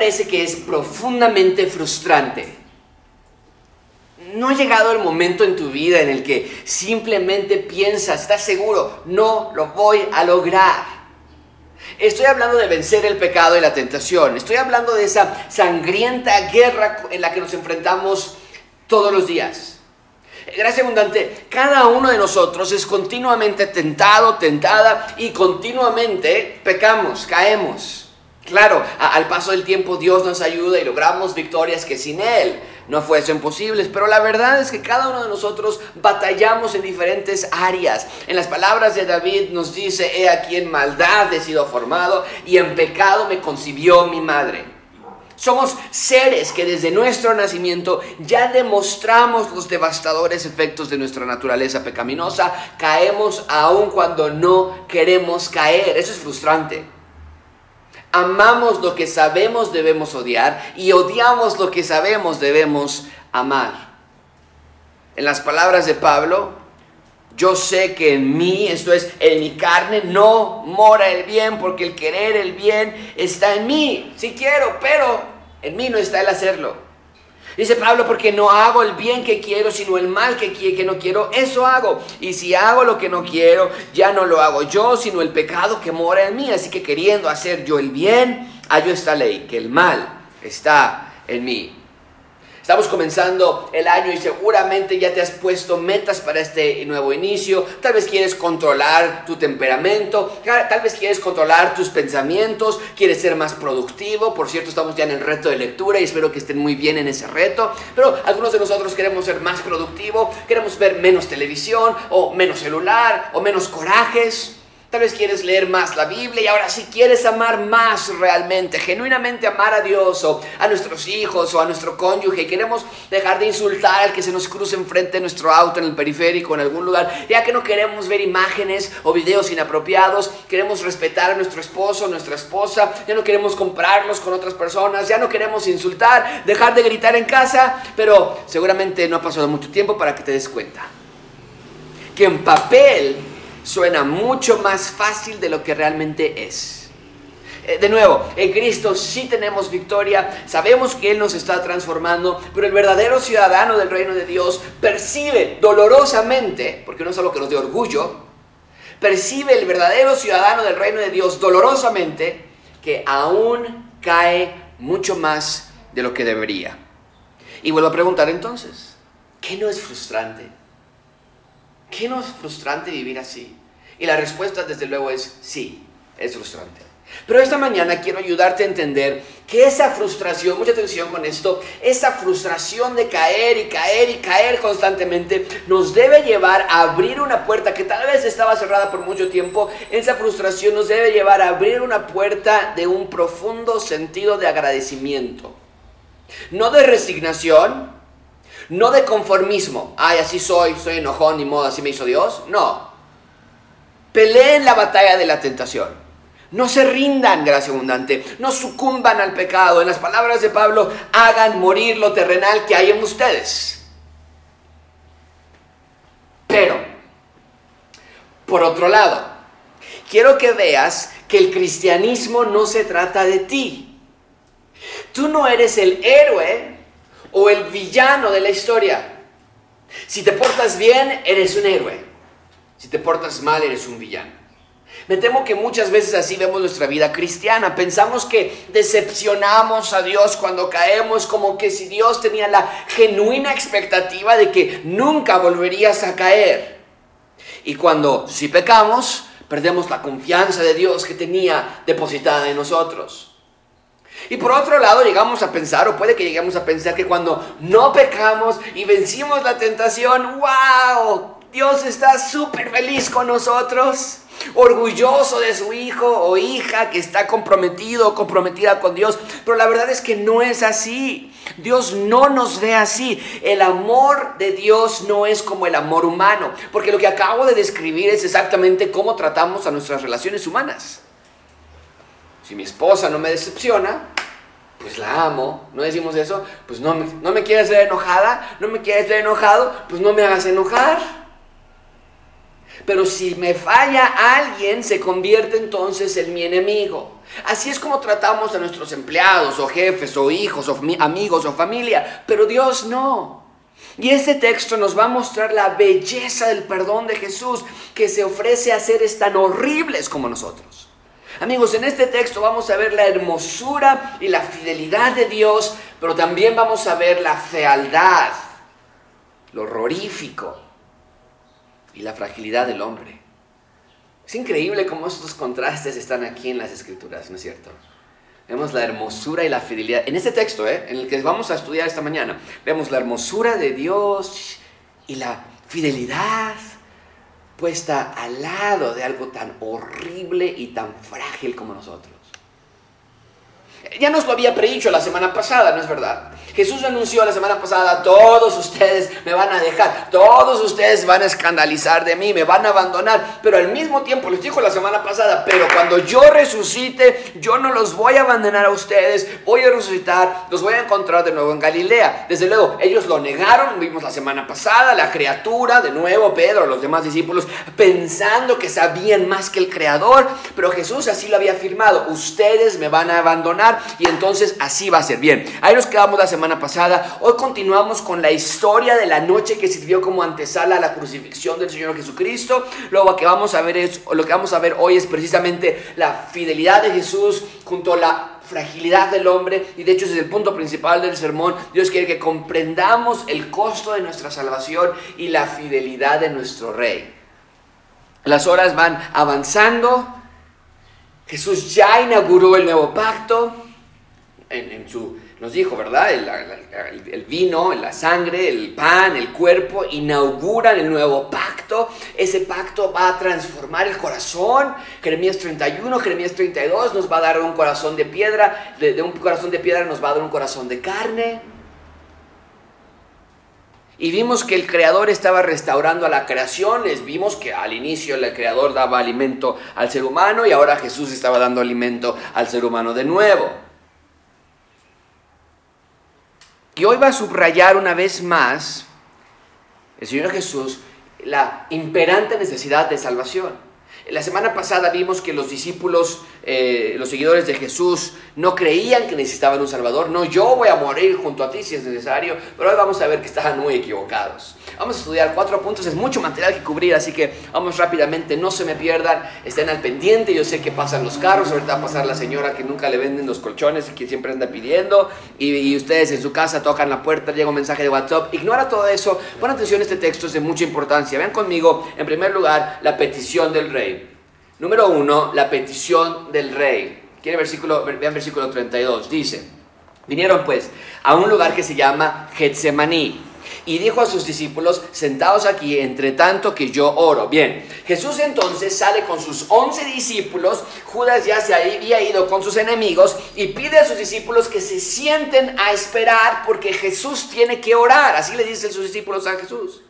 parece que es profundamente frustrante? ¿No ha llegado el momento en tu vida en el que simplemente piensas, estás seguro, no lo voy a lograr? Estoy hablando de vencer el pecado y la tentación. Estoy hablando de esa sangrienta guerra en la que nos enfrentamos todos los días. Gracias abundante, cada uno de nosotros es continuamente tentado, tentada y continuamente pecamos, caemos. Claro, al paso del tiempo Dios nos ayuda y logramos victorias que sin Él no fuesen posibles, pero la verdad es que cada uno de nosotros batallamos en diferentes áreas. En las palabras de David nos dice, he aquí en maldad he sido formado y en pecado me concibió mi madre. Somos seres que desde nuestro nacimiento ya demostramos los devastadores efectos de nuestra naturaleza pecaminosa. Caemos aun cuando no queremos caer. Eso es frustrante. Amamos lo que sabemos debemos odiar y odiamos lo que sabemos debemos amar. En las palabras de Pablo, yo sé que en mí, esto es, en mi carne, no mora el bien, porque el querer el bien está en mí. Si quiero, pero en mí no está el hacerlo. Dice Pablo, porque no hago el bien que quiero, sino el mal que, que no quiero, eso hago. Y si hago lo que no quiero, ya no lo hago yo, sino el pecado que mora en mí. Así que queriendo hacer yo el bien, hallo esta ley, que el mal está en mí. Estamos comenzando el año y seguramente ya te has puesto metas para este nuevo inicio. Tal vez quieres controlar tu temperamento, tal vez quieres controlar tus pensamientos, quieres ser más productivo. Por cierto, estamos ya en el reto de lectura y espero que estén muy bien en ese reto. Pero algunos de nosotros queremos ser más productivo, queremos ver menos televisión o menos celular o menos corajes. Tal vez quieres leer más la Biblia y ahora si quieres amar más realmente, genuinamente amar a Dios o a nuestros hijos o a nuestro cónyuge, queremos dejar de insultar al que se nos cruce enfrente de nuestro auto en el periférico en algún lugar, ya que no queremos ver imágenes o videos inapropiados, queremos respetar a nuestro esposo, nuestra esposa, ya no queremos comprarlos con otras personas, ya no queremos insultar, dejar de gritar en casa, pero seguramente no ha pasado mucho tiempo para que te des cuenta que en papel suena mucho más fácil de lo que realmente es. Eh, de nuevo, en Cristo sí tenemos victoria, sabemos que Él nos está transformando, pero el verdadero ciudadano del reino de Dios percibe dolorosamente, porque no es algo que nos dé orgullo, percibe el verdadero ciudadano del reino de Dios dolorosamente que aún cae mucho más de lo que debería. Y vuelvo a preguntar entonces, ¿qué no es frustrante? ¿Qué no es frustrante vivir así? Y la respuesta desde luego es sí, es frustrante. Pero esta mañana quiero ayudarte a entender que esa frustración, mucha atención con esto, esa frustración de caer y caer y caer constantemente nos debe llevar a abrir una puerta que tal vez estaba cerrada por mucho tiempo. Esa frustración nos debe llevar a abrir una puerta de un profundo sentido de agradecimiento. No de resignación, no de conformismo. Ay, así soy, soy enojón, ni modo, así me hizo Dios. No. Peleen la batalla de la tentación. No se rindan, gracia abundante. No sucumban al pecado. En las palabras de Pablo, hagan morir lo terrenal que hay en ustedes. Pero, por otro lado, quiero que veas que el cristianismo no se trata de ti. Tú no eres el héroe o el villano de la historia. Si te portas bien, eres un héroe. Si te portas mal, eres un villano. Me temo que muchas veces así vemos nuestra vida cristiana. Pensamos que decepcionamos a Dios cuando caemos, como que si Dios tenía la genuina expectativa de que nunca volverías a caer. Y cuando si pecamos, perdemos la confianza de Dios que tenía depositada en nosotros. Y por otro lado llegamos a pensar, o puede que lleguemos a pensar que cuando no pecamos y vencimos la tentación, wow, Dios está súper feliz con nosotros, orgulloso de su hijo o hija que está comprometido comprometida con Dios. Pero la verdad es que no es así. Dios no nos ve así. El amor de Dios no es como el amor humano, porque lo que acabo de describir es exactamente cómo tratamos a nuestras relaciones humanas. Si mi esposa no me decepciona, pues la amo. ¿No decimos eso? Pues no me, no me quieres ver enojada, no me quieres ver enojado, pues no me hagas enojar. Pero si me falla alguien, se convierte entonces en mi enemigo. Así es como tratamos a nuestros empleados o jefes o hijos o amigos o familia, pero Dios no. Y este texto nos va a mostrar la belleza del perdón de Jesús que se ofrece a seres tan horribles como nosotros. Amigos, en este texto vamos a ver la hermosura y la fidelidad de Dios, pero también vamos a ver la fealdad, lo horrorífico y la fragilidad del hombre. Es increíble cómo estos contrastes están aquí en las escrituras, ¿no es cierto? Vemos la hermosura y la fidelidad. En este texto, ¿eh? en el que vamos a estudiar esta mañana, vemos la hermosura de Dios y la fidelidad puesta al lado de algo tan horrible y tan frágil como nosotros. Ya nos lo había predicho la semana pasada, ¿no es verdad? Jesús anunció la semana pasada, todos ustedes me van a dejar, todos ustedes van a escandalizar de mí, me van a abandonar, pero al mismo tiempo les dijo la semana pasada, pero cuando yo resucite, yo no los voy a abandonar a ustedes, voy a resucitar, los voy a encontrar de nuevo en Galilea. Desde luego, ellos lo negaron, vimos la semana pasada, la criatura, de nuevo Pedro, los demás discípulos, pensando que sabían más que el Creador, pero Jesús así lo había afirmado, ustedes me van a abandonar y entonces así va a ser. Bien, ahí nos quedamos la semana pasada. Hoy continuamos con la historia de la noche que sirvió como antesala a la crucifixión del Señor Jesucristo. Lo que vamos a ver es, lo que vamos a ver hoy es precisamente la fidelidad de Jesús junto a la fragilidad del hombre y de hecho es el punto principal del sermón. Dios quiere que comprendamos el costo de nuestra salvación y la fidelidad de nuestro Rey. Las horas van avanzando. Jesús ya inauguró el nuevo pacto en, su nos dijo, ¿verdad? El, vino, la sangre, el pan, el cuerpo inauguran el nuevo pacto. Ese pacto va a transformar el corazón. Jeremías 31, Jeremías 32 nos va a dar un corazón de piedra. De, un corazón de piedra nos va a dar un corazón de carne. Y vimos que el Creador estaba restaurando a la creación. Les vimos que al inicio el Creador daba alimento al ser humano y ahora Jesús estaba dando alimento al ser humano de nuevo. Y hoy va a subrayar una vez más el Señor Jesús la imperante necesidad de salvación. La semana pasada vimos que los discípulos, eh, los seguidores de Jesús, no creían que necesitaban un Salvador. No, yo voy a morir junto a ti si es necesario, pero hoy vamos a ver que estaban muy equivocados. Vamos a estudiar cuatro puntos, es mucho material que cubrir, así que vamos rápidamente, no se me pierdan, estén al pendiente, yo sé que pasan los carros, ahorita va a pasar la señora que nunca le venden los colchones y que siempre anda pidiendo, y, ustedes en su casa tocan la puerta, llega un mensaje de WhatsApp, ignora todo eso, pon atención, este texto es de mucha importancia. Vean conmigo, en primer lugar, la petición del rey. Número uno, la petición del rey. ¿Quiere versículo, vean versículo 32, dice, vinieron pues a un lugar que se llama Getsemaní y dijo a sus discípulos, sentados aquí, entre tanto que yo oro. Bien, Jesús entonces sale con sus once discípulos, Judas ya se había ido con sus enemigos y pide a sus discípulos que se sienten a esperar porque Jesús tiene que orar. Así le dicen sus discípulos a Jesús.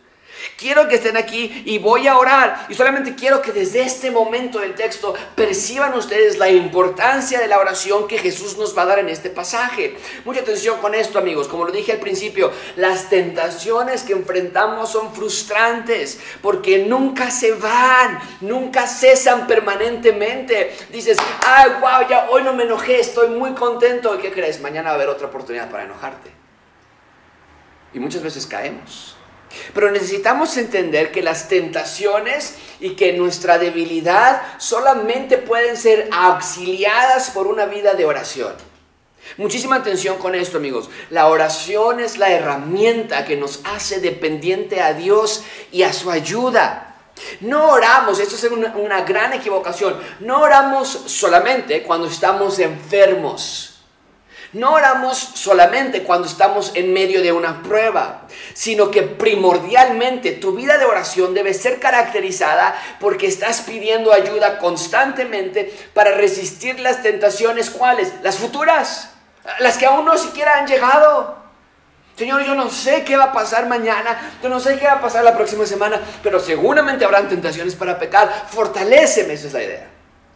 Quiero que estén aquí y voy a orar. Y solamente quiero que desde este momento del texto perciban ustedes la importancia de la oración que Jesús nos va a dar en este pasaje. Mucha atención con esto, amigos. Como lo dije al principio, las tentaciones que enfrentamos son frustrantes porque nunca se van, nunca cesan permanentemente. Dices, ay, wow, ya hoy no me enojé, estoy muy contento. ¿Y qué crees? Mañana va a haber otra oportunidad para enojarte. Y muchas veces caemos. Pero necesitamos entender que las tentaciones y que nuestra debilidad solamente pueden ser auxiliadas por una vida de oración. Muchísima atención con esto, amigos. La oración es la herramienta que nos hace dependiente a Dios y a su ayuda. No oramos, esto es una, una gran equivocación, no oramos solamente cuando estamos enfermos. No oramos solamente cuando estamos en medio de una prueba, sino que primordialmente tu vida de oración debe ser caracterizada porque estás pidiendo ayuda constantemente para resistir las tentaciones, ¿cuáles? Las futuras, las que aún no siquiera han llegado. Señor, yo no sé qué va a pasar mañana, yo no sé qué va a pasar la próxima semana, pero seguramente habrán tentaciones para pecar. Fortaléceme, esa es la idea.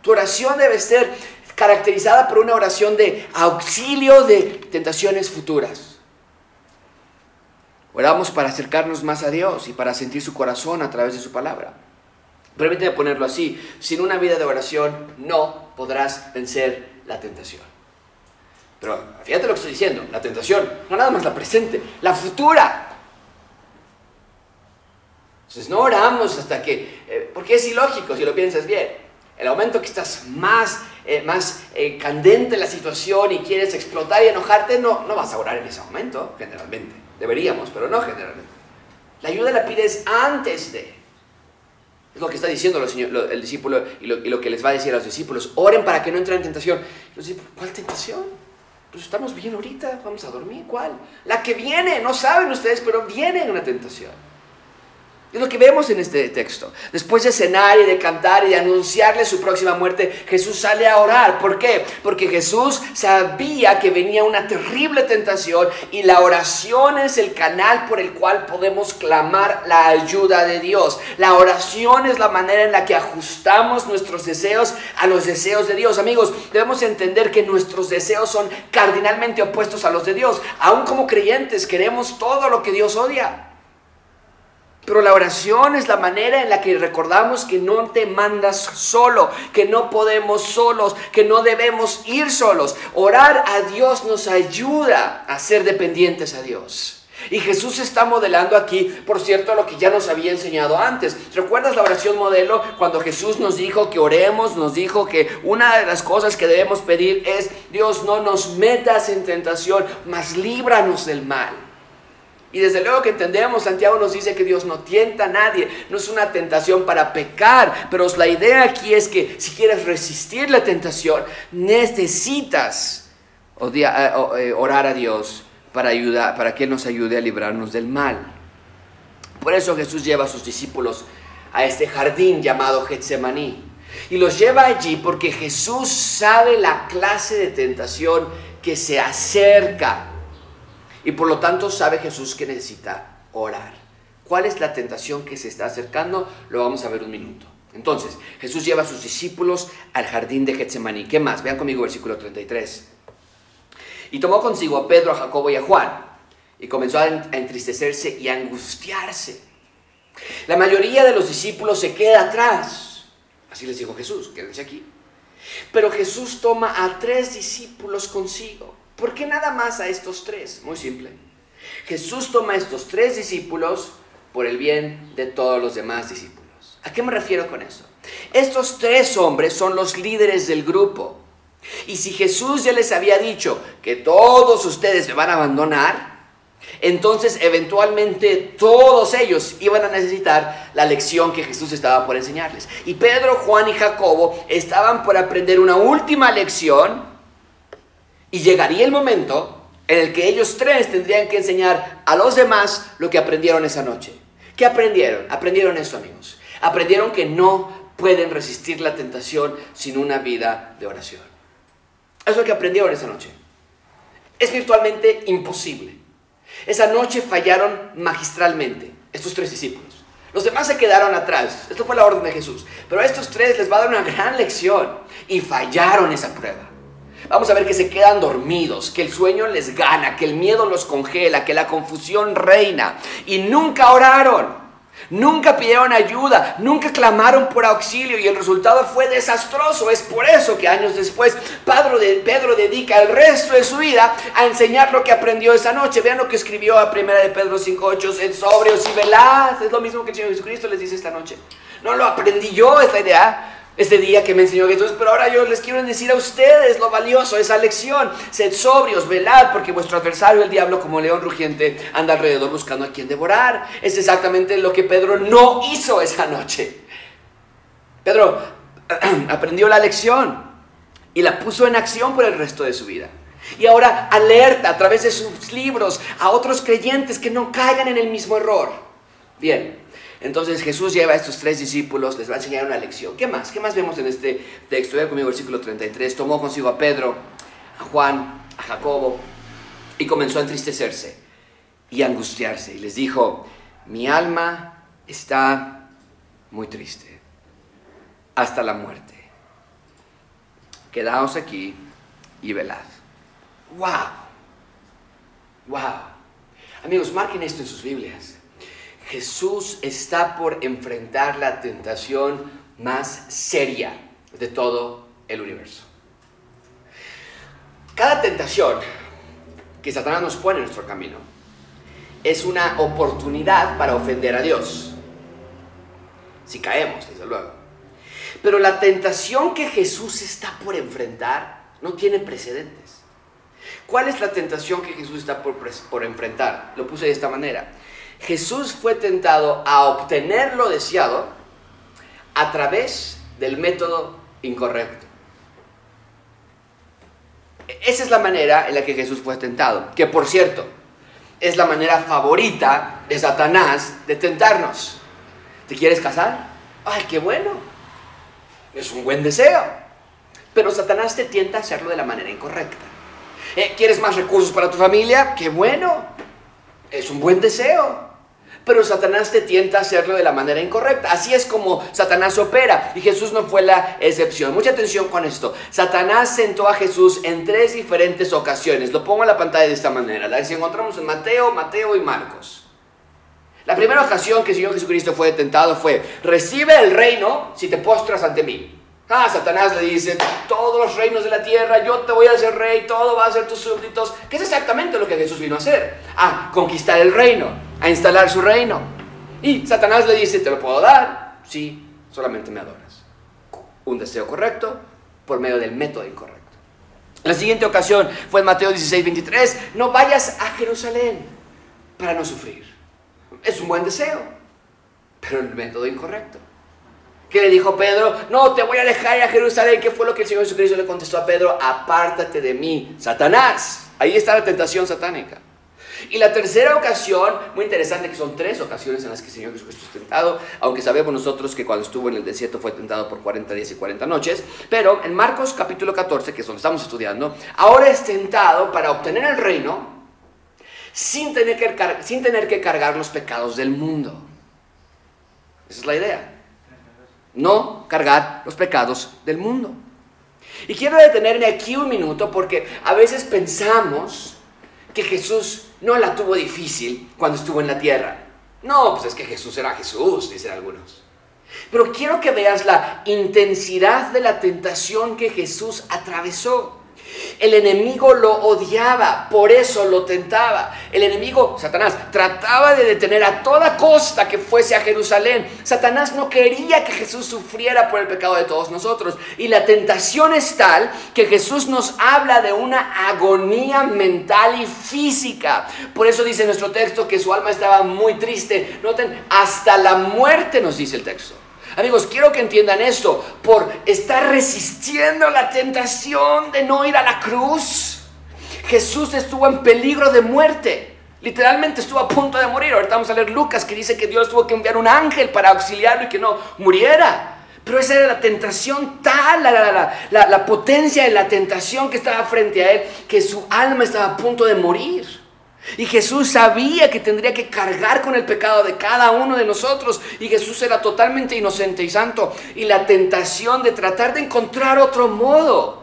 Tu oración debe ser caracterizada por una oración de auxilio de tentaciones futuras. Oramos para acercarnos más a Dios y para sentir su corazón a través de su palabra. Permíteme ponerlo así, sin una vida de oración no podrás vencer la tentación. Pero fíjate lo que estoy diciendo, la tentación, no nada más la presente, la futura. Entonces no oramos hasta que, eh, porque es ilógico si lo piensas bien. El momento que estás más, eh, más eh, candente en la situación y quieres explotar y enojarte, no, no vas a orar en ese momento, generalmente. Deberíamos, pero no generalmente. La ayuda la pides antes de. Es lo que está diciendo el discípulo y lo, que les va a decir a los discípulos. Oren para que no entren en tentación. Los discípulos, ¿cuál tentación? Pues estamos bien ahorita, vamos a dormir. ¿Cuál? La que viene, no saben ustedes, pero viene una tentación. Es lo que vemos en este texto. Después de cenar y de cantar y de anunciarle su próxima muerte, Jesús sale a orar. ¿Por qué? Porque Jesús sabía que venía una terrible tentación y la oración es el canal por el cual podemos clamar la ayuda de Dios. La oración es la manera en la que ajustamos nuestros deseos a los deseos de Dios. Amigos, debemos entender que nuestros deseos son cardinalmente opuestos a los de Dios. Aún como creyentes queremos todo lo que Dios odia. Pero la oración es la manera en la que recordamos que no te mandas solo, que no podemos solos, que no debemos ir solos. Orar a Dios nos ayuda a ser dependientes a Dios. Y Jesús está modelando aquí, por cierto, lo que ya nos había enseñado antes. ¿Recuerdas la oración modelo cuando Jesús nos dijo que oremos? Nos dijo que una de las cosas que debemos pedir es, Dios, no nos metas en tentación, mas líbranos del mal. Y desde luego que entendemos, Santiago nos dice que Dios no tienta a nadie, no es una tentación para pecar, pero la idea aquí es que si quieres resistir la tentación, necesitas eh, orar a Dios para, ayudar, para que nos ayude a librarnos del mal. Por eso Jesús lleva a sus discípulos a este jardín llamado Getsemaní. Y los lleva allí porque Jesús sabe la clase de tentación que se acerca y por lo tanto sabe Jesús que necesita orar. ¿Cuál es la tentación que se está acercando? Lo vamos a ver un minuto. Entonces, Jesús lleva a sus discípulos al jardín de Getsemaní. ¿Qué más? Vean conmigo versículo 33. Y tomó consigo a Pedro, a Jacobo y a Juan. Y comenzó a entristecerse y a angustiarse. La mayoría de los discípulos se queda atrás. Así les dijo Jesús, quédense aquí. Pero Jesús toma a tres discípulos consigo ¿Por qué nada más a estos tres? Muy simple. Jesús toma a estos tres discípulos por el bien de todos los demás discípulos. ¿A qué me refiero con eso? Estos tres hombres son los líderes del grupo. Y si Jesús ya les había dicho que todos ustedes me van a abandonar, entonces eventualmente todos ellos iban a necesitar la lección que Jesús estaba por enseñarles. Y Pedro, Juan y Jacobo estaban por aprender una última lección y llegaría el momento en el que ellos tres tendrían que enseñar a los demás lo que aprendieron esa noche. ¿Qué aprendieron? Aprendieron esto, amigos. Aprendieron que no pueden resistir la tentación sin una vida de oración. Eso es lo que aprendieron esa noche. Es virtualmente imposible. Esa noche fallaron magistralmente estos tres discípulos. Los demás se quedaron atrás. Esto fue la orden de Jesús. Pero a estos tres les va a dar una gran lección. Y fallaron esa prueba. Vamos a ver que se quedan dormidos, que el sueño les gana, que el miedo los congela, que la confusión reina. Y nunca oraron, nunca pidieron ayuda, nunca clamaron por auxilio y el resultado fue desastroso. Es por eso que años después Pedro, de, Pedro dedica el resto de su vida a enseñar lo que aprendió esa noche. Vean lo que escribió a primera de Pedro 5.8, en sobrios y velaz. Es lo mismo que el Señor Jesucristo les dice esta noche. No lo aprendí yo, esta idea este día que me enseñó Jesús, pero ahora yo les quiero decir a ustedes lo valioso, esa lección. Sed sobrios, velad, porque vuestro adversario, el diablo, como león rugiente, anda alrededor buscando a quien devorar. Es exactamente lo que Pedro no hizo esa noche. Pedro aprendió la lección y la puso en acción por el resto de su vida. Y ahora alerta a través de sus libros a otros creyentes que no caigan en el mismo error. Bien, entonces Jesús lleva a estos tres discípulos, les va a enseñar una lección. ¿Qué más? ¿Qué más vemos en este texto? Vean conmigo versículo 33. Tomó consigo a Pedro, a Juan, a Jacobo y comenzó a entristecerse y a angustiarse. Y les dijo, mi alma está muy triste hasta la muerte. Quedaos aquí y velad. ¡Wow! ¡Wow! Amigos, marquen esto en sus Biblias. Jesús está por enfrentar la tentación más seria de todo el universo. Cada tentación que Satanás nos pone en nuestro camino es una oportunidad para ofender a Dios. Si caemos, desde luego. Pero la tentación que Jesús está por enfrentar no tiene precedentes. ¿Cuál es la tentación que Jesús está por, por enfrentar? Lo puse de esta manera. Jesús fue tentado a obtener lo deseado a través del método incorrecto. Esa es la manera en la que Jesús fue tentado, que por cierto, es la manera favorita de Satanás de tentarnos. ¿Te quieres casar? ¡Ay, qué bueno! Es un buen deseo. Pero Satanás te tienta a hacerlo de la manera incorrecta. Eh, ¿Quieres más recursos para tu familia? ¡Qué bueno! Es un buen deseo pero Satanás te tienta a hacerlo de la manera incorrecta. Así es como Satanás opera y Jesús no fue la excepción. Mucha atención con esto. Satanás sentó a Jesús en tres diferentes ocasiones. Lo pongo en la pantalla de esta manera. La encontramos en Mateo, Mateo y Marcos. La primera ocasión que el Señor Jesucristo fue tentado fue, recibe el reino si te postras ante mí. Ah, Satanás le dice, todos los reinos de la tierra, yo te voy a hacer rey, todo va a ser tus súbditos. ¿Qué es exactamente lo que Jesús vino a hacer? A conquistar el reino, a instalar su reino. Y Satanás le dice, te lo puedo dar, sí, solamente me adoras. Un deseo correcto por medio del método incorrecto. La siguiente ocasión fue en Mateo 16, 23, no vayas a Jerusalén para no sufrir. Es un buen deseo, pero el método incorrecto. ¿Qué le dijo Pedro? No, te voy a dejar a Jerusalén. ¿Qué fue lo que el Señor Jesucristo le contestó a Pedro? Apártate de mí, Satanás. Ahí está la tentación satánica. Y la tercera ocasión, muy interesante que son tres ocasiones en las que el Señor Jesucristo es tentado, aunque sabemos nosotros que cuando estuvo en el desierto fue tentado por 40 días y 40 noches, pero en Marcos capítulo 14, que es donde estamos estudiando, ahora es tentado para obtener el reino sin tener que, sin tener que cargar los pecados del mundo. Esa es la idea no cargar los pecados del mundo. Y quiero detenerme aquí un minuto porque a veces pensamos que Jesús no la tuvo difícil cuando estuvo en la tierra. No, pues es que Jesús era Jesús, dicen algunos. Pero quiero que veas la intensidad de la tentación que Jesús atravesó. El enemigo lo odiaba, por eso lo tentaba. El enemigo, Satanás, trataba de detener a toda costa que fuese a Jerusalén. Satanás no quería que Jesús sufriera por el pecado de todos nosotros. Y la tentación es tal que Jesús nos habla de una agonía mental y física. Por eso dice nuestro texto que su alma estaba muy triste. Noten, hasta la muerte nos dice el texto. Amigos, quiero que entiendan esto. Por estar resistiendo la tentación de no ir a la cruz, Jesús estuvo en peligro de muerte. Literalmente estuvo a punto de morir. Ahorita vamos a leer Lucas que dice que Dios tuvo que enviar un ángel para auxiliarlo y que no muriera. Pero esa era la tentación tal, la, la, la, la, potencia de la tentación que estaba frente a él, que su alma estaba a punto de morir. Y Jesús sabía que tendría que cargar con el pecado de cada uno de nosotros. Y Jesús era totalmente inocente y santo. Y la tentación de tratar de encontrar otro modo.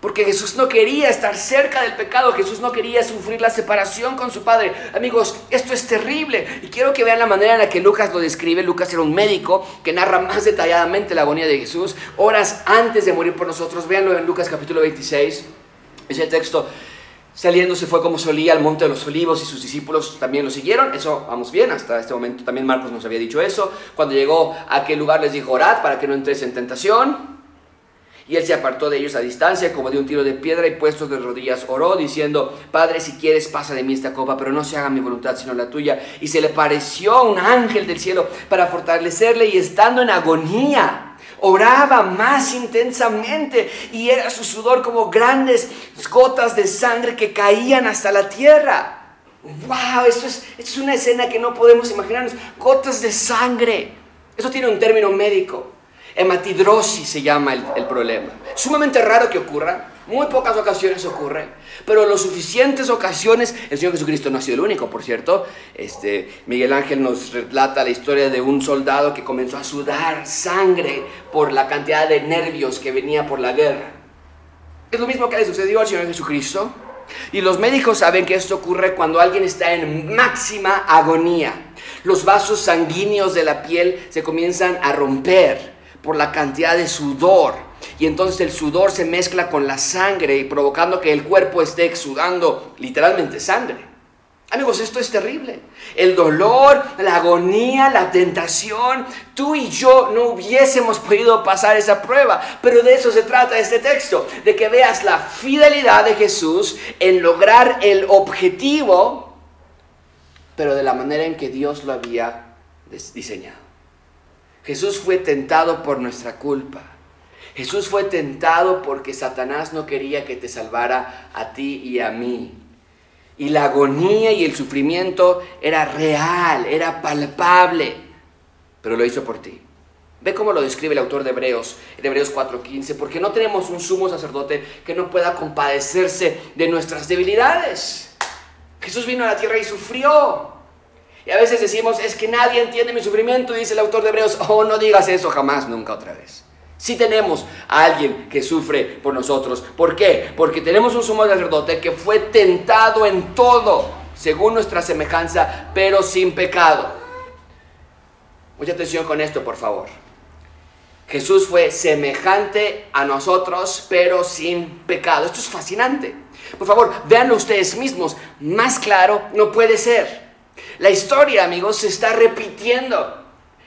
Porque Jesús no quería estar cerca del pecado. Jesús no quería sufrir la separación con su Padre. Amigos, esto es terrible. Y quiero que vean la manera en la que Lucas lo describe. Lucas era un médico que narra más detalladamente la agonía de Jesús. Horas antes de morir por nosotros. Véanlo en Lucas capítulo 26. Ese texto Saliendo se fue como solía al monte de los olivos y sus discípulos también lo siguieron. Eso vamos bien, hasta este momento también Marcos nos había dicho eso. Cuando llegó a aquel lugar les dijo, orad para que no entres en tentación. Y él se apartó de ellos a distancia, como de un tiro de piedra, y puestos de rodillas oró, diciendo, Padre, si quieres, pasa de mí esta copa, pero no se haga mi voluntad, sino la tuya. Y se le pareció un ángel del cielo para fortalecerle, y estando en agonía, oraba más intensamente y era su sudor como grandes gotas de sangre que caían hasta la tierra. ¡Wow! Esto es, es una escena que no podemos imaginarnos. Gotas de sangre. Eso tiene un término médico. Hematidrosis se llama el, el problema. Sumamente raro que ocurra. Muy pocas ocasiones ocurre, pero lo suficientes ocasiones, el Señor Jesucristo no ha sido el único, por cierto. Este, Miguel Ángel nos relata la historia de un soldado que comenzó a sudar sangre por la cantidad de nervios que venía por la guerra. Es lo mismo que le sucedió al Señor Jesucristo. Y los médicos saben que esto ocurre cuando alguien está en máxima agonía. Los vasos sanguíneos de la piel se comienzan a romper por la cantidad de sudor. Y entonces el sudor se mezcla con la sangre y provocando que el cuerpo esté exudando literalmente sangre. Amigos, esto es terrible. El dolor, la agonía, la tentación, tú y yo no hubiésemos podido pasar esa prueba. Pero de eso se trata este texto, de que veas la fidelidad de Jesús en lograr el objetivo, pero de la manera en que Dios lo había diseñado. Jesús fue tentado por nuestra culpa. Jesús fue tentado porque Satanás no quería que te salvara a ti y a mí. Y la agonía y el sufrimiento era real, era palpable, pero lo hizo por ti. Ve cómo lo describe el autor de Hebreos, en Hebreos 4:15, porque no tenemos un sumo sacerdote que no pueda compadecerse de nuestras debilidades. Jesús vino a la tierra y sufrió. Y a veces decimos, es que nadie entiende mi sufrimiento, dice el autor de Hebreos, oh, no digas eso jamás, nunca otra vez. Si tenemos a alguien que sufre por nosotros. ¿Por qué? Porque tenemos un sumo sacerdote que fue tentado en todo, según nuestra semejanza, pero sin pecado. Mucha atención con esto, por favor. Jesús fue semejante a nosotros, pero sin pecado. Esto es fascinante. Por favor, véanlo ustedes mismos. Más claro no puede ser. La historia, amigos, se está repitiendo.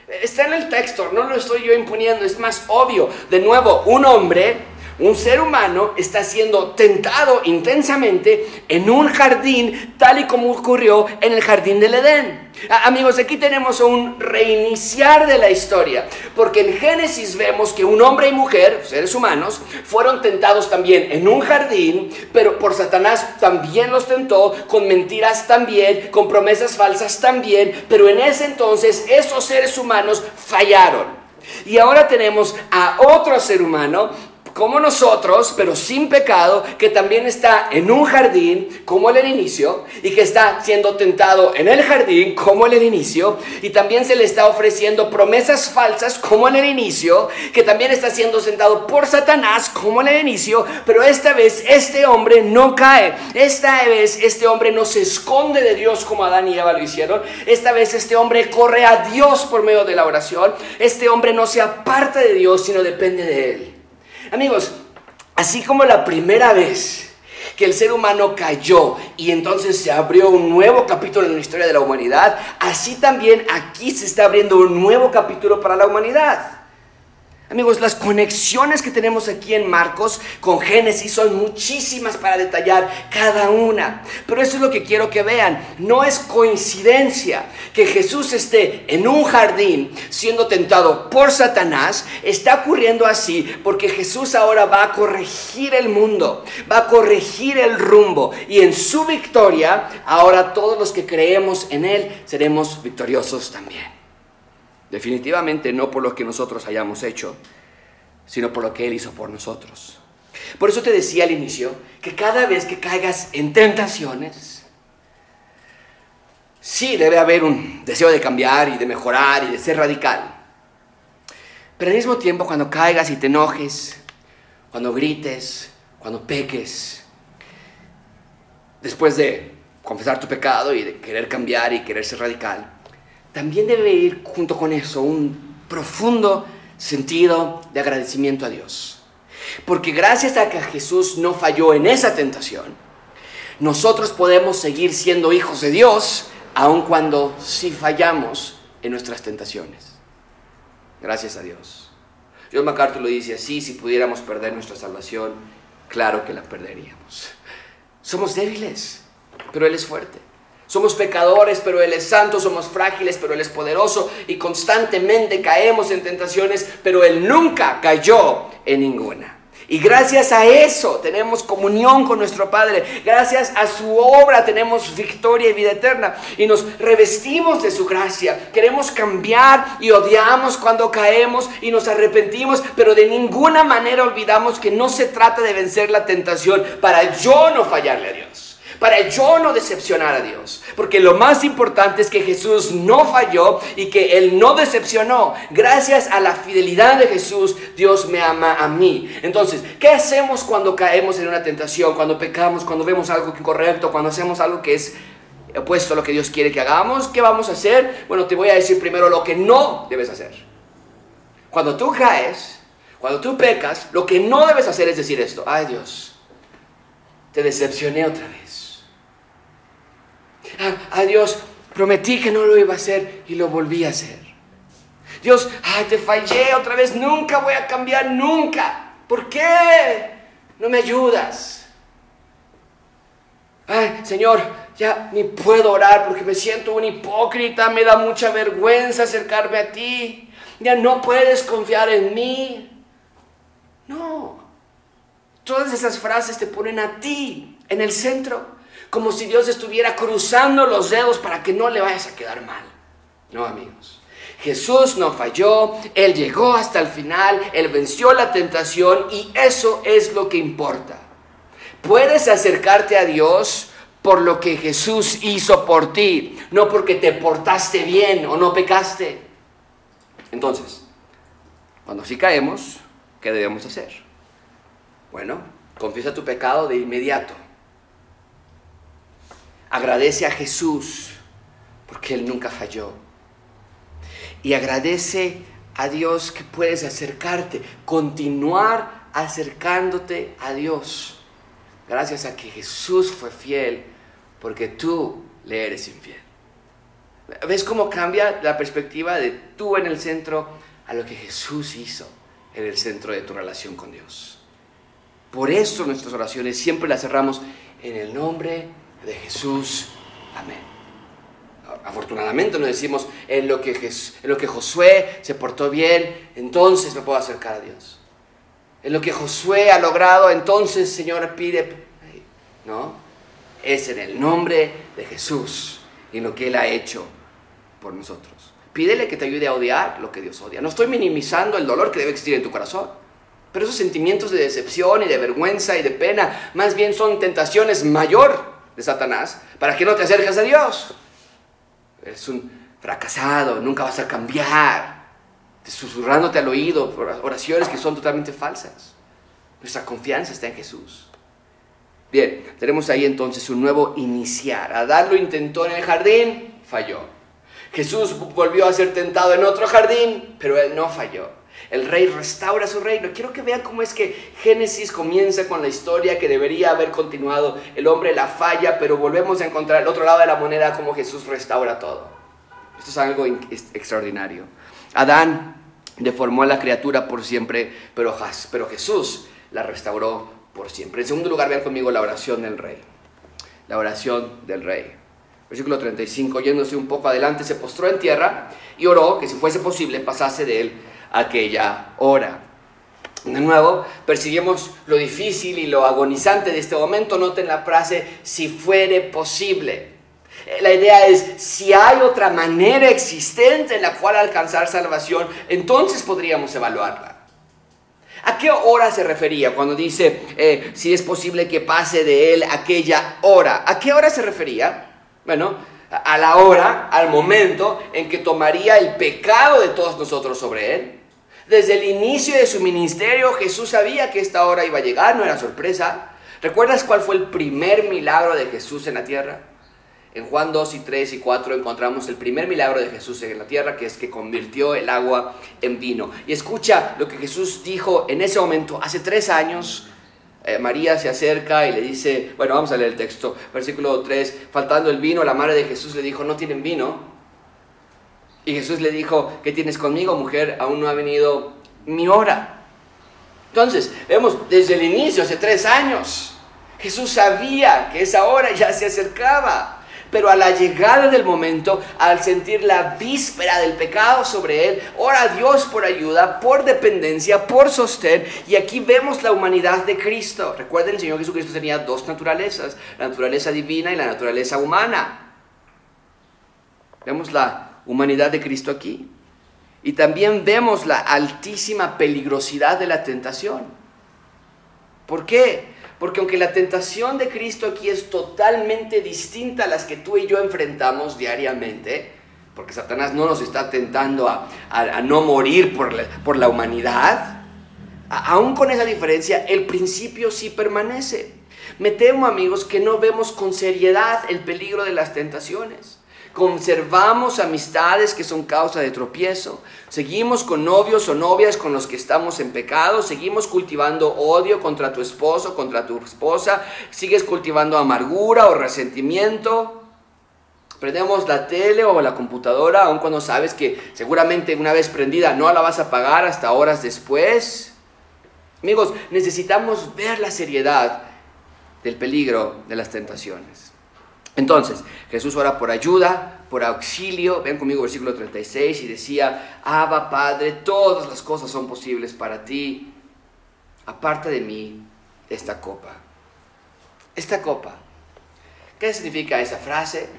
Está en el texto, no lo estoy yo imponiendo, es más obvio. De nuevo, un hombre, un ser humano, está siendo tentado intensamente en un jardín, tal y como ocurrió en el jardín del Edén. Amigos, aquí tenemos un reiniciar de la historia, porque en Génesis vemos que un hombre y mujer, seres humanos, fueron tentados también en un jardín, pero por Satanás también los tentó, con mentiras también, con promesas falsas también, pero en ese entonces esos seres humanos fallaron. Y ahora tenemos a otro ser humano como nosotros, pero sin pecado, que también está en un jardín, como en el inicio, y que está siendo tentado en el jardín, como en el inicio, y también se le está ofreciendo promesas falsas, como en el inicio, que también está siendo sentado por Satanás, como en el inicio, pero esta vez este hombre no cae, esta vez este hombre no se esconde de Dios como Adán y Eva lo hicieron, esta vez este hombre corre a Dios por medio de la oración, este hombre no se aparta de Dios, sino depende de Él. Amigos, así como la primera vez que el ser humano cayó y entonces se abrió un nuevo capítulo en la historia de la humanidad, así también aquí se está abriendo un nuevo capítulo para la humanidad. Amigos, las conexiones que tenemos aquí en Marcos con Génesis son muchísimas para detallar cada una. Pero eso es lo que quiero que vean. No es coincidencia que Jesús esté en un jardín siendo tentado por Satanás. Está ocurriendo así porque Jesús ahora va a corregir el mundo, va a corregir el rumbo. Y en su victoria, ahora todos los que creemos en Él seremos victoriosos también. Definitivamente no por lo que nosotros hayamos hecho, sino por lo que Él hizo por nosotros. Por eso te decía al inicio que cada vez que caigas en tentaciones, sí debe haber un deseo de cambiar y de mejorar y de ser radical. Pero al mismo tiempo cuando caigas y te enojes, cuando grites, cuando peques, después de confesar tu pecado y de querer cambiar y querer ser radical, también debe ir junto con eso un profundo sentido de agradecimiento a Dios. Porque gracias a que Jesús no falló en esa tentación, nosotros podemos seguir siendo hijos de Dios aun cuando sí fallamos en nuestras tentaciones. Gracias a Dios. John MacArthur lo dice así, si pudiéramos perder nuestra salvación, claro que la perderíamos. Somos débiles, pero Él es fuerte. Somos pecadores, pero Él es santo, somos frágiles, pero Él es poderoso y constantemente caemos en tentaciones, pero Él nunca cayó en ninguna. Y gracias a eso tenemos comunión con nuestro Padre. Gracias a su obra tenemos victoria y vida eterna. Y nos revestimos de su gracia. Queremos cambiar y odiamos cuando caemos y nos arrepentimos, pero de ninguna manera olvidamos que no se trata de vencer la tentación para yo no fallarle a Dios para yo no decepcionar a Dios. Porque lo más importante es que Jesús no falló y que Él no decepcionó. Gracias a la fidelidad de Jesús, Dios me ama a mí. Entonces, ¿qué hacemos cuando caemos en una tentación, cuando pecamos, cuando vemos algo incorrecto, cuando hacemos algo que es opuesto a lo que Dios quiere que hagamos? ¿Qué vamos a hacer? Bueno, te voy a decir primero lo que no debes hacer. Cuando tú caes, cuando tú pecas, lo que no debes hacer es decir esto, ay Dios, te decepcioné otra vez. Ah, Dios, prometí que no lo iba a hacer y lo volví a hacer. Dios, te fallé otra vez, nunca voy a cambiar, nunca. ¿Por qué? No me ayudas. Ay, Señor, ya ni puedo orar porque me siento un hipócrita, me da mucha vergüenza acercarme a ti. Ya no puedes confiar en mí. No, Todas esas frases te ponen a ti en el centro, como si Dios estuviera cruzando los dedos para que no le vayas a quedar mal. No, amigos. Jesús no falló, Él llegó hasta el final, Él venció la tentación y eso es lo que importa. Puedes acercarte a Dios por lo que Jesús hizo por ti, no porque te portaste bien o no pecaste. Entonces, cuando sí caemos, ¿qué debemos hacer? Bueno, confiesa tu pecado de inmediato. Agradece a Jesús porque Él nunca falló. Y agradece a Dios que puedes acercarte, continuar acercándote a Dios. Gracias a que Jesús fue fiel porque tú le eres infiel. ¿Ves cómo cambia la perspectiva de tú en el centro a lo que Jesús hizo en el centro de tu relación con Dios? Por eso nuestras oraciones siempre las cerramos en el nombre de Jesús. Amén. Afortunadamente nos decimos en lo, que en lo que Josué se portó bien, entonces me puedo acercar a Dios. En lo que Josué ha logrado, entonces Señor pide. No, es en el nombre de Jesús y en lo que Él ha hecho por nosotros. Pídele que te ayude a odiar lo que Dios odia. No estoy minimizando el dolor que debe existir en tu corazón. Pero esos sentimientos de decepción y de vergüenza y de pena, más bien son tentaciones mayor de Satanás para que no te acerques a Dios. Eres un fracasado, nunca vas a cambiar, susurrándote al oído oraciones que son totalmente falsas. Nuestra confianza está en Jesús. Bien, tenemos ahí entonces un nuevo iniciar. Adán lo intentó en el jardín, falló. Jesús volvió a ser tentado en otro jardín, pero él no falló. El rey restaura su reino. Quiero que vean cómo es que Génesis comienza con la historia que debería haber continuado. El hombre la falla, pero volvemos a encontrar el otro lado de la moneda como Jesús restaura todo. Esto es algo extraordinario. Adán deformó a la criatura por siempre, pero, pero Jesús la restauró por siempre. En segundo lugar, vean conmigo la oración del rey. La oración del rey. Versículo 35, yéndose un poco adelante, se postró en tierra y oró que si fuese posible pasase de él aquella hora. De nuevo, percibimos lo difícil y lo agonizante de este momento. Noten la frase, si fuere posible. La idea es, si hay otra manera existente en la cual alcanzar salvación, entonces podríamos evaluarla. ¿A qué hora se refería cuando dice, eh, si es posible que pase de él aquella hora? ¿A qué hora se refería? Bueno, a la hora, al momento en que tomaría el pecado de todos nosotros sobre él desde el inicio de su ministerio Jesús sabía que esta hora iba a llegar, no era sorpresa. ¿Recuerdas cuál fue el primer milagro de Jesús en la tierra? En Juan 2 y 3 y 4 encontramos el primer milagro de Jesús en la tierra, que es que convirtió el agua en vino. Y escucha lo que Jesús dijo en ese momento, hace tres años. Eh, María se acerca y le dice, bueno, vamos a leer el texto, versículo 3, faltando el vino, la madre de Jesús le dijo, no tienen vino. Y Jesús le dijo, ¿qué tienes conmigo, mujer? Aún no ha venido mi hora. Entonces, vemos desde el inicio, hace tres años, Jesús sabía que esa hora ya se acercaba. Pero a la llegada del momento, al sentir la víspera del pecado sobre él, ora a Dios por ayuda, por dependencia, por sostén. Y aquí vemos la humanidad de Cristo. Recuerden, el Señor Jesucristo tenía dos naturalezas, la naturaleza divina y la naturaleza humana. Vemos la humanidad de Cristo aquí. Y también vemos la altísima peligrosidad de la tentación. ¿Por qué? Porque aunque la tentación de Cristo aquí es totalmente distinta a las que tú y yo enfrentamos diariamente, porque Satanás no nos está tentando a, no morir por la, humanidad, aún con esa diferencia, el principio sí permanece. Me temo, amigos, que no vemos con seriedad el peligro de las tentaciones. Conservamos amistades que son causa de tropiezo. Seguimos con novios o novias con los que estamos en pecado. Seguimos cultivando odio contra tu esposo, contra tu esposa. Sigues cultivando amargura o resentimiento. Prendemos la tele o la computadora, aun cuando sabes que seguramente una vez prendida no la vas a pagar hasta horas después. Amigos, necesitamos ver la seriedad del peligro de las tentaciones. Entonces, Jesús ora por ayuda, por auxilio. Ven conmigo versículo 36 y decía, Abba Padre, todas las cosas son posibles para ti. Aparte de mí, esta copa. Esta copa. ¿Qué significa esa frase?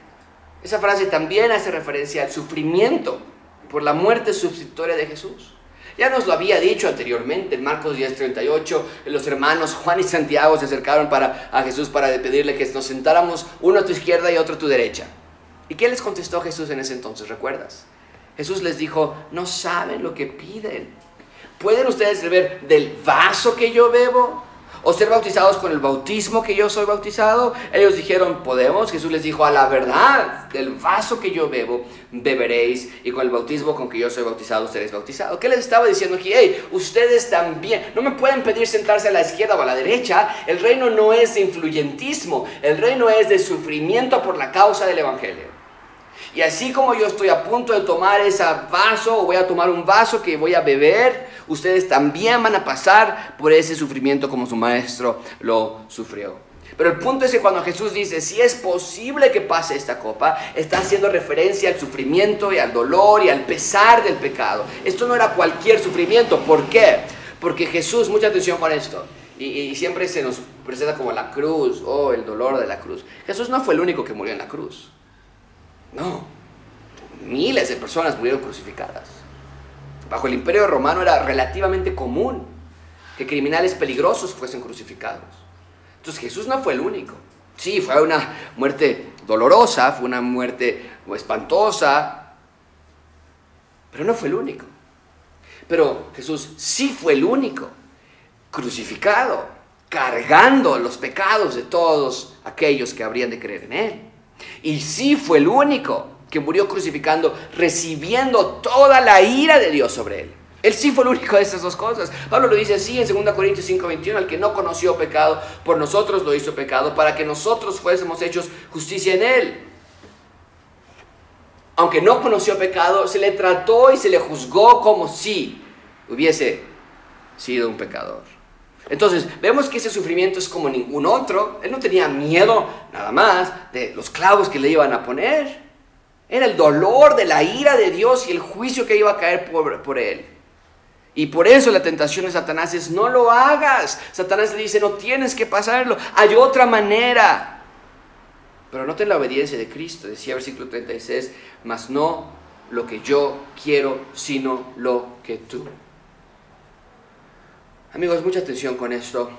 Esa frase también hace referencia al sufrimiento por la muerte sustitutoria de Jesús. Ya nos lo había dicho anteriormente en Marcos 10:38, los hermanos Juan y Santiago se acercaron para, a Jesús para pedirle que nos sentáramos uno a tu izquierda y otro a tu derecha. ¿Y qué les contestó Jesús en ese entonces? ¿Recuerdas? Jesús les dijo, no saben lo que piden. ¿Pueden ustedes beber del vaso que yo bebo? O ser bautizados con el bautismo que yo soy bautizado? Ellos dijeron, podemos. Jesús les dijo, a la verdad, del vaso que yo bebo, beberéis, y con el bautismo con que yo soy bautizado, seréis bautizados. ¿Qué les estaba diciendo aquí? Hey, ustedes también, no me pueden pedir sentarse a la izquierda o a la derecha. El reino no es de influyentismo, el reino es de sufrimiento por la causa del Evangelio. Y así como yo estoy a punto de tomar ese vaso o voy a tomar un vaso que voy a beber, ustedes también van a pasar por ese sufrimiento como su maestro lo sufrió. Pero el punto es que cuando Jesús dice, si es posible que pase esta copa, está haciendo referencia al sufrimiento y al dolor y al pesar del pecado. Esto no era cualquier sufrimiento. ¿Por qué? Porque Jesús, mucha atención con esto, y, siempre se nos presenta como la cruz, o oh, el dolor de la cruz. Jesús no fue el único que murió en la cruz. No, miles de personas murieron crucificadas. Bajo el imperio romano era relativamente común que criminales peligrosos fuesen crucificados. Entonces Jesús no fue el único. Sí, fue una muerte dolorosa, fue una muerte espantosa, pero no fue el único. Pero Jesús sí fue el único, crucificado, cargando los pecados de todos aquellos que habrían de creer en Él. Y sí fue el único que murió crucificando, recibiendo toda la ira de Dios sobre él. Él sí fue el único de estas dos cosas. Pablo lo dice así en 2 Corintios 5:21, el que no conoció pecado, por nosotros lo hizo pecado, para que nosotros fuésemos hechos justicia en él. Aunque no conoció pecado, se le trató y se le juzgó como si hubiese sido un pecador. Entonces, vemos que ese sufrimiento es como ningún otro. Él no tenía miedo nada más de los clavos que le iban a poner. Era el dolor de la ira de Dios y el juicio que iba a caer por, él. Y por eso la tentación de Satanás es, no lo hagas. Satanás le dice, no tienes que pasarlo. Hay otra manera. Pero noten la obediencia de Cristo. Decía versículo 36, mas no lo que yo quiero, sino lo que tú. Amigos, mucha atención con esto.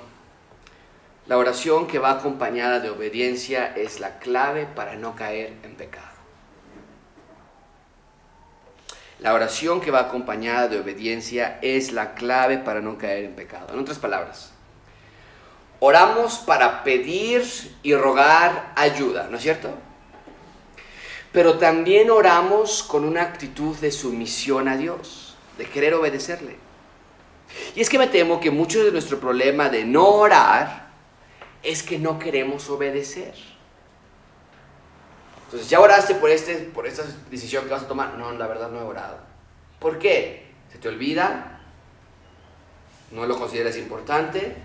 La oración que va acompañada de obediencia es la clave para no caer en pecado. La oración que va acompañada de obediencia es la clave para no caer en pecado. En otras palabras, oramos para pedir y rogar ayuda, ¿no es cierto? Pero también oramos con una actitud de sumisión a Dios, de querer obedecerle. Y es que me temo que mucho de nuestro problema de no orar es que no queremos obedecer. Entonces, ¿ya oraste por, este, por esta decisión que vas a tomar? No, la verdad no he orado. ¿Por qué? ¿Se te olvida? ¿No lo consideras importante?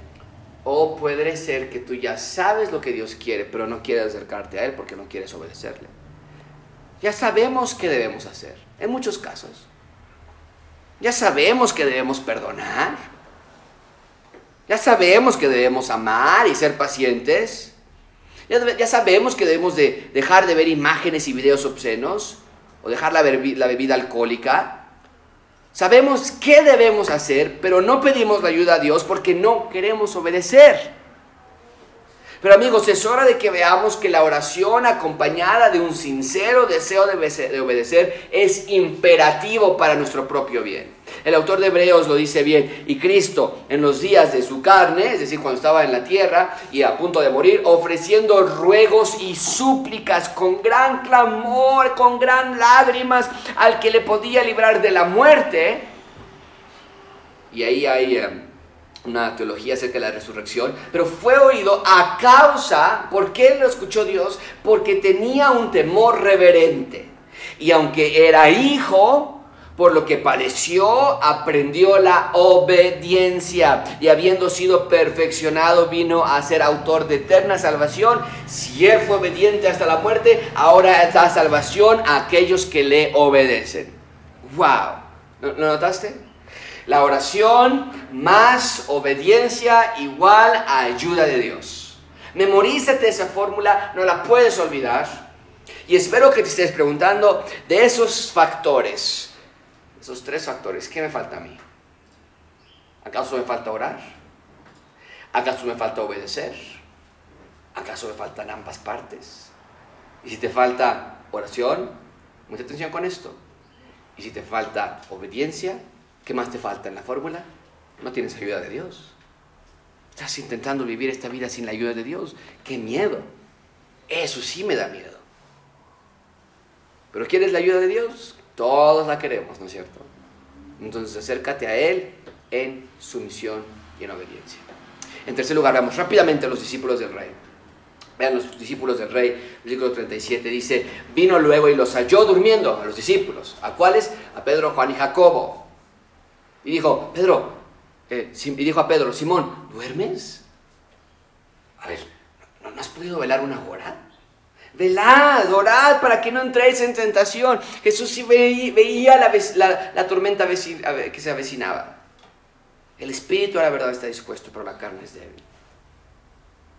O puede ser que tú ya sabes lo que Dios quiere, pero no quieres acercarte a Él porque no quieres obedecerle. Ya sabemos qué debemos hacer, en muchos casos. Ya sabemos que debemos perdonar. Ya sabemos que debemos amar y ser pacientes. Ya, sabemos que debemos de dejar de ver imágenes y videos obscenos o dejar la, la bebida alcohólica. Sabemos qué debemos hacer, pero no pedimos la ayuda a Dios porque no queremos obedecer. Pero amigos, es hora de que veamos que la oración acompañada de un sincero deseo de obedecer es imperativo para nuestro propio bien. El autor de Hebreos lo dice bien, y Cristo en los días de su carne, es decir, cuando estaba en la tierra y a punto de morir, ofreciendo ruegos y súplicas con gran clamor, con gran lágrimas al que le podía librar de la muerte. Y ahí hay... Una teología acerca de la resurrección, pero fue oído a causa, ¿por qué lo escuchó Dios? Porque tenía un temor reverente. Y aunque era hijo, por lo que pareció, aprendió la obediencia y habiendo sido perfeccionado vino a ser autor de eterna salvación. Si él fue obediente hasta la muerte, ahora da salvación a aquellos que le obedecen. ¡Wow! ¿Lo notaste? La oración más obediencia igual a ayuda de Dios. Memorízate esa fórmula, no la puedes olvidar. Y espero que te estés preguntando de esos factores, esos tres factores, ¿qué me falta a mí? ¿Acaso me falta orar? ¿Acaso me falta obedecer? ¿Acaso me faltan ambas partes? Y si te falta oración, mucha atención con esto. Y si te falta obediencia, ¿Qué más te falta en la fórmula? No tienes ayuda de Dios. Estás intentando vivir esta vida sin la ayuda de Dios. ¡Qué miedo! Eso sí me da miedo. Pero ¿quieres la ayuda de Dios? Todos la queremos, ¿no es cierto? Entonces acércate a Él en sumisión y en obediencia. En tercer lugar, veamos rápidamente a los discípulos del rey. Vean los discípulos del rey, versículo 37, dice, vino luego y los halló durmiendo a los discípulos. ¿A cuáles? A Pedro, Juan y Jacobo. Y dijo, Pedro, eh, y dijo a Pedro, Simón, ¿duermes? A ver, ¿no, has podido velar una hora? Velad, orad para que no entréis en tentación. Jesús sí veía, la, la, tormenta que se avecinaba. El espíritu a la verdad está dispuesto, pero la carne es débil.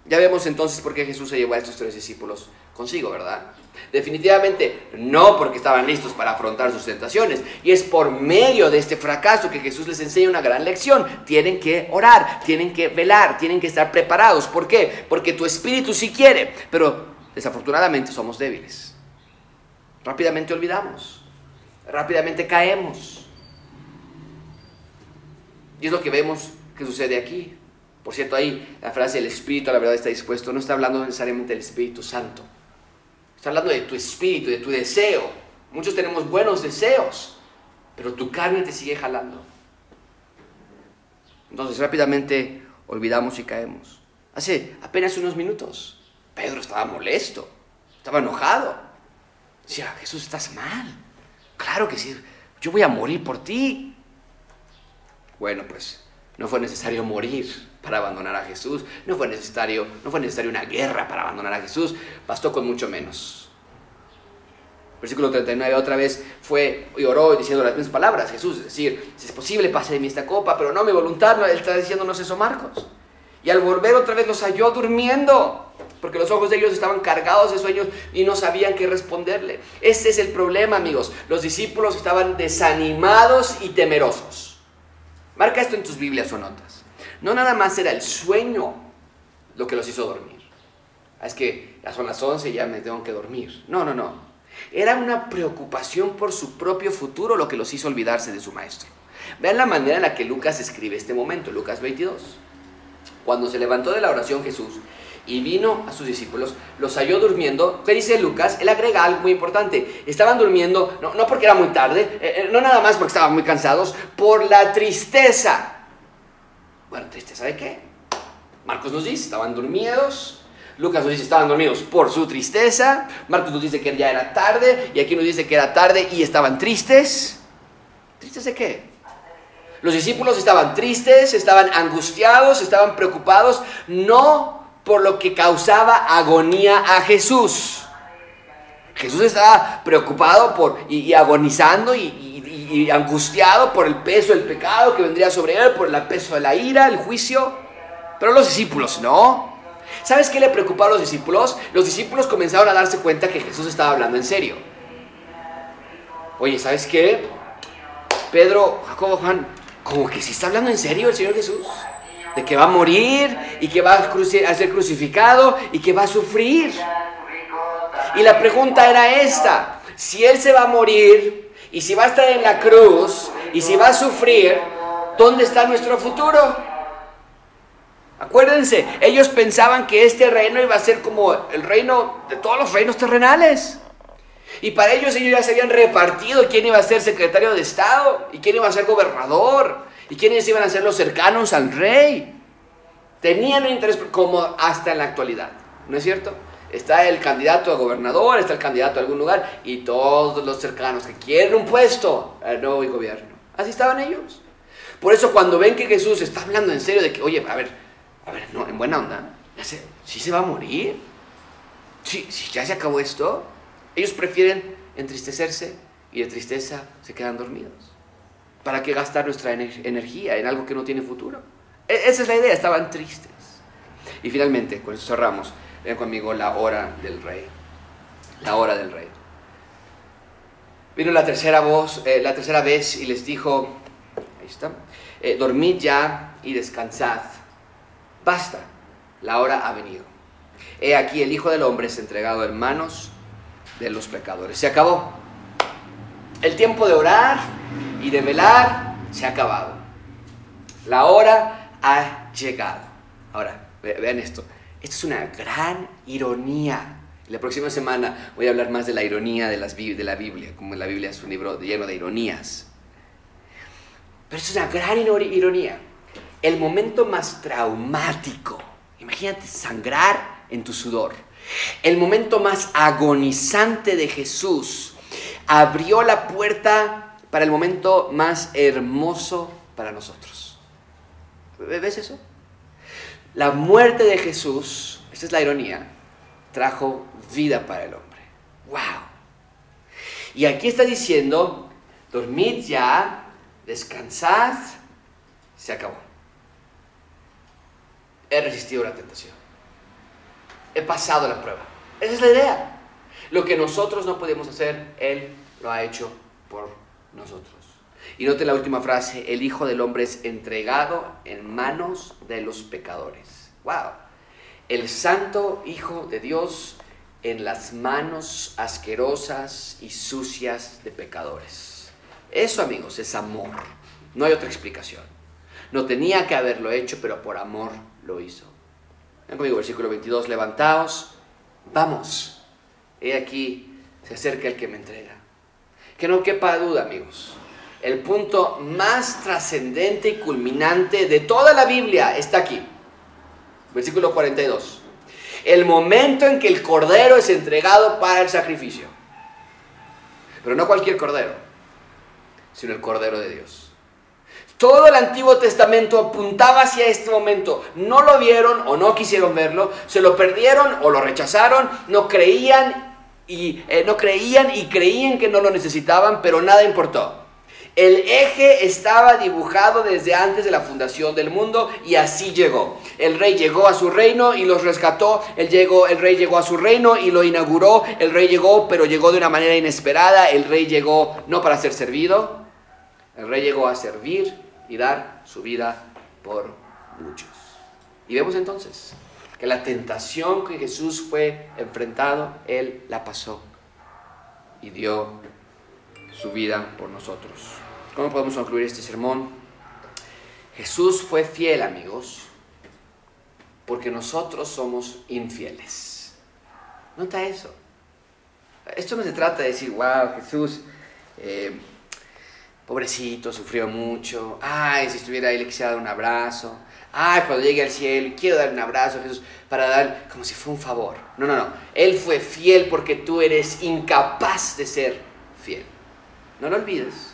Ya vemos entonces por qué Jesús se llevó a estos tres discípulos consigo, ¿verdad? Definitivamente no porque estaban listos para afrontar sus tentaciones. Y es por medio de este fracaso que Jesús les enseña una gran lección. Tienen que orar, tienen que velar, tienen que estar preparados. ¿Por qué? Porque tu espíritu sí quiere, pero desafortunadamente somos débiles. Rápidamente olvidamos, rápidamente caemos. Y es lo que vemos que sucede aquí. Por cierto, ahí la frase el espíritu la verdad está dispuesto no está hablando necesariamente del Espíritu Santo. Está hablando de tu espíritu, de tu deseo. Muchos tenemos buenos deseos, pero tu carne te sigue jalando. Entonces rápidamente olvidamos y caemos. Hace apenas unos minutos, Pedro estaba molesto, estaba enojado. Decía, Jesús, estás mal. Claro que sí, yo voy a morir por ti. Bueno, pues no fue necesario morir para abandonar a Jesús. No fue necesario, no fue necesario una guerra para abandonar a Jesús. Bastó con mucho menos. Versículo 39 otra vez fue y oró diciendo las mismas palabras. Jesús, es decir, si es posible pase de mí esta copa, pero no mi voluntad. Él está diciéndonos eso Marcos. Y al volver otra vez los halló durmiendo, porque los ojos de ellos estaban cargados de sueños y no sabían qué responderle. Ese es el problema, amigos. Los discípulos estaban desanimados y temerosos. Marca esto en tus Biblias o notas. No nada más era el sueño lo que los hizo dormir. Ah, es que ya son las 11 y ya me tengo que dormir. No, no, no. Era una preocupación por su propio futuro lo que los hizo olvidarse de su maestro. Vean la manera en la que Lucas escribe este momento, Lucas 22. Cuando se levantó de la oración Jesús y vino a sus discípulos, los halló durmiendo. ¿Qué dice Lucas? Él agrega algo muy importante. Estaban durmiendo, no, no porque era muy tarde, eh, eh, no nada más porque estaban muy cansados, por la tristeza bueno, tristeza qué? Marcos nos dice, estaban dormidos. Lucas nos dice, estaban dormidos por su tristeza. Marcos nos dice que ya era tarde. Y aquí nos dice que era tarde y estaban tristes. ¿Tristes de qué? Los discípulos estaban tristes, estaban angustiados, estaban preocupados, no por lo que causaba agonía a Jesús. Jesús estaba preocupado por, y, agonizando y, y angustiado por el peso del pecado que vendría sobre él, por el peso de la ira, el juicio. Pero los discípulos no. ¿Sabes qué le preocupaba a los discípulos? Los discípulos comenzaron a darse cuenta que Jesús estaba hablando en serio. Oye, ¿sabes qué? Pedro, Jacobo, Juan, como que si está hablando en serio el Señor Jesús. de que va a morir y que va a ser crucificado y que va a sufrir. Y la pregunta era esta, si Él se va a morir y si va a estar en la cruz y si va a sufrir, ¿dónde está nuestro futuro? Acuérdense, ellos pensaban que este reino iba a ser como el reino de todos los reinos terrenales. Y para ellos ellos ya se habían repartido quién iba a ser secretario de Estado y quién iba a ser gobernador y quiénes iban a ser los cercanos al rey. Tenían un interés como hasta en la actualidad, ¿no es cierto? Está el candidato a gobernador, está el candidato a algún lugar y todos los cercanos que quieren un puesto al nuevo gobierno. Así estaban ellos. Por eso cuando ven que Jesús está hablando en serio de que, oye, a ver, a ver, no, en buena onda, sé, ¿sí se va a morir? ¿Sí, sí ya se acabó esto? Ellos prefieren entristecerse y de tristeza se quedan dormidos. ¿Para qué gastar nuestra energía en algo que no tiene futuro? E-, esa es la idea, estaban tristes. Y finalmente, con eso cerramos, ven conmigo la hora del rey. La hora del rey. Vino la tercera voz, eh, la tercera vez y les dijo, ahí está, eh, dormid ya y descansad. Basta, la hora ha venido. He aquí el Hijo del Hombre es entregado en manos de los pecadores. Se acabó. El tiempo de orar y de velar se ha acabado. La hora ha llegado. Ahora, vean esto. Esto es una gran ironía. La próxima semana voy a hablar más de la ironía de, las, de la Biblia, como la Biblia es un libro lleno de ironías. Pero esto es una gran ironía. El momento más traumático, imagínate sangrar en tu sudor el momento más agonizante de Jesús abrió la puerta para el momento más hermoso para nosotros. ¿Ves eso? La muerte de Jesús, esta es la ironía, trajo vida para el hombre. ¡Wow! Y aquí está diciendo, dormid ya, descansad, se acabó. He resistido la tentación he pasado la prueba. Esa es la idea. Lo que nosotros no podemos hacer, Él lo ha hecho por nosotros. Y note la última frase, el Hijo del Hombre es entregado en manos de los pecadores. ¡Wow! El Santo Hijo de Dios en las manos asquerosas y sucias de pecadores. Eso, amigos, es amor. No hay otra explicación. No tenía que haberlo hecho, pero por amor lo hizo. Ven conmigo, versículo 22, levantaos, vamos. He aquí, se acerca el que me entrega. Que no quepa duda, amigos. El punto más trascendente y culminante de toda la Biblia está aquí. Versículo 42. El momento en que el cordero es entregado para el sacrificio. Pero no cualquier cordero, sino el cordero de Dios. Todo el Antiguo Testamento apuntaba hacia este momento. No lo vieron o no quisieron verlo, se lo perdieron o lo rechazaron, no creían y eh, no creían y creían que no lo necesitaban, pero nada importó. El eje estaba dibujado desde antes de la fundación del mundo y así llegó. El rey llegó a su reino y los rescató. El, llegó, el rey llegó a su reino y lo inauguró. El rey llegó, pero llegó de una manera inesperada. El rey llegó no para ser servido. El rey llegó a servir y dar su vida por muchos. Y vemos entonces que la tentación que Jesús fue enfrentado, Él la pasó y dio su vida por nosotros. ¿Cómo podemos concluir este sermón? Jesús fue fiel, amigos, porque nosotros somos infieles. Nota eso. Esto no se trata de decir, wow, Jesús, eh, pobrecito, sufrió mucho, ay, si estuviera ahí le quisiera dar un abrazo, ay, cuando llegue al cielo, quiero dar un abrazo a Jesús, para dar como si fuera un favor. No, no, no, Él fue fiel porque tú eres incapaz de ser fiel. No lo olvides.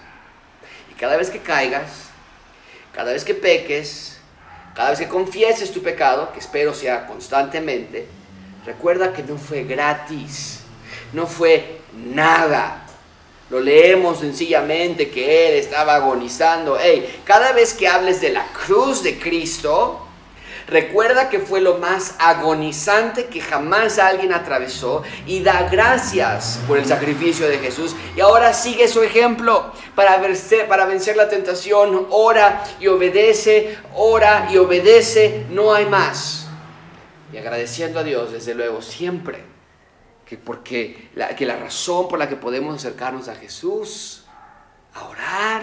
Cada vez que caigas, cada vez que peques, cada vez que confieses tu pecado, que espero sea constantemente, recuerda que no fue gratis, no fue nada lo leemos sencillamente que Él estaba agonizando. Hey, cada vez que hables de la cruz de Cristo, Recuerda que fue lo más agonizante que jamás alguien atravesó y da gracias por el sacrificio de Jesús. Y ahora sigue su ejemplo para vencer, para vencer la tentación. Ora y obedece, ora y obedece, no hay más. Y agradeciendo a Dios, desde luego, siempre, que porque que la razón por la que podemos acercarnos a Jesús, a orar,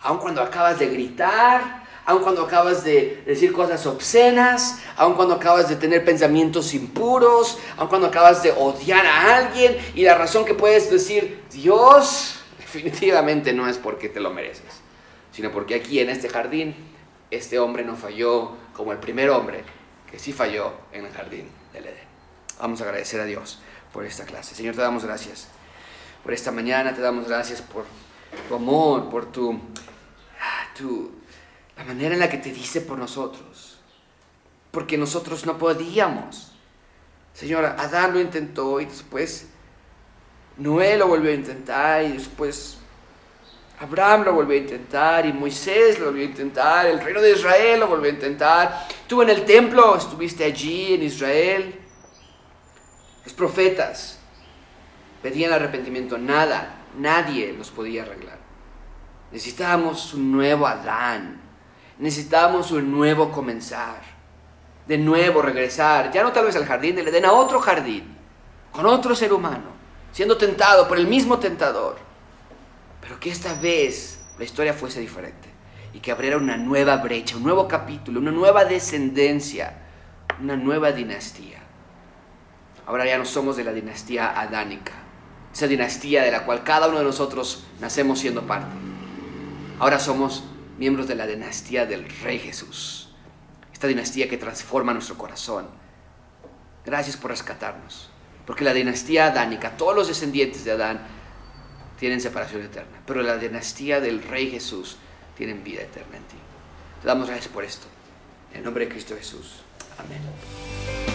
aun cuando acabas de gritar, aun cuando acabas de decir cosas obscenas, aun cuando acabas de tener pensamientos impuros, aun cuando acabas de odiar a alguien y la razón que puedes decir, Dios, definitivamente no es porque te lo mereces, sino porque aquí en este jardín este hombre no falló como el primer hombre que sí falló en el jardín del Edén. Vamos a agradecer a Dios por esta clase. Señor, te damos gracias por esta mañana, te damos gracias por tu amor, por tu, tu, la manera en la que te dice por nosotros. Porque nosotros no podíamos. Señor, Adán lo intentó y después Noé lo volvió a intentar y después Abraham lo volvió a intentar y Moisés lo volvió a intentar, el reino de Israel lo volvió a intentar. Tú en el templo estuviste allí en Israel. Los profetas pedían arrepentimiento, nada, nadie los podía arreglar. Necesitábamos un nuevo Adán, necesitábamos un nuevo comenzar, de nuevo regresar, ya no tal vez al jardín le den a otro jardín, con otro ser humano, siendo tentado por el mismo tentador, pero que esta vez la historia fuese diferente y que abriera una nueva brecha, un nuevo capítulo, una nueva descendencia, una nueva dinastía. Ahora ya no somos de la dinastía adánica, esa dinastía de la cual cada uno de nosotros nacemos siendo parte. Ahora somos miembros de la dinastía del Rey Jesús, esta dinastía que transforma nuestro corazón. Gracias por rescatarnos, porque la dinastía adánica, todos los descendientes de Adán, tienen separación eterna, pero la dinastía del Rey Jesús tienen vida eterna en ti. Te damos gracias por esto. En el nombre de Cristo Jesús. Amén.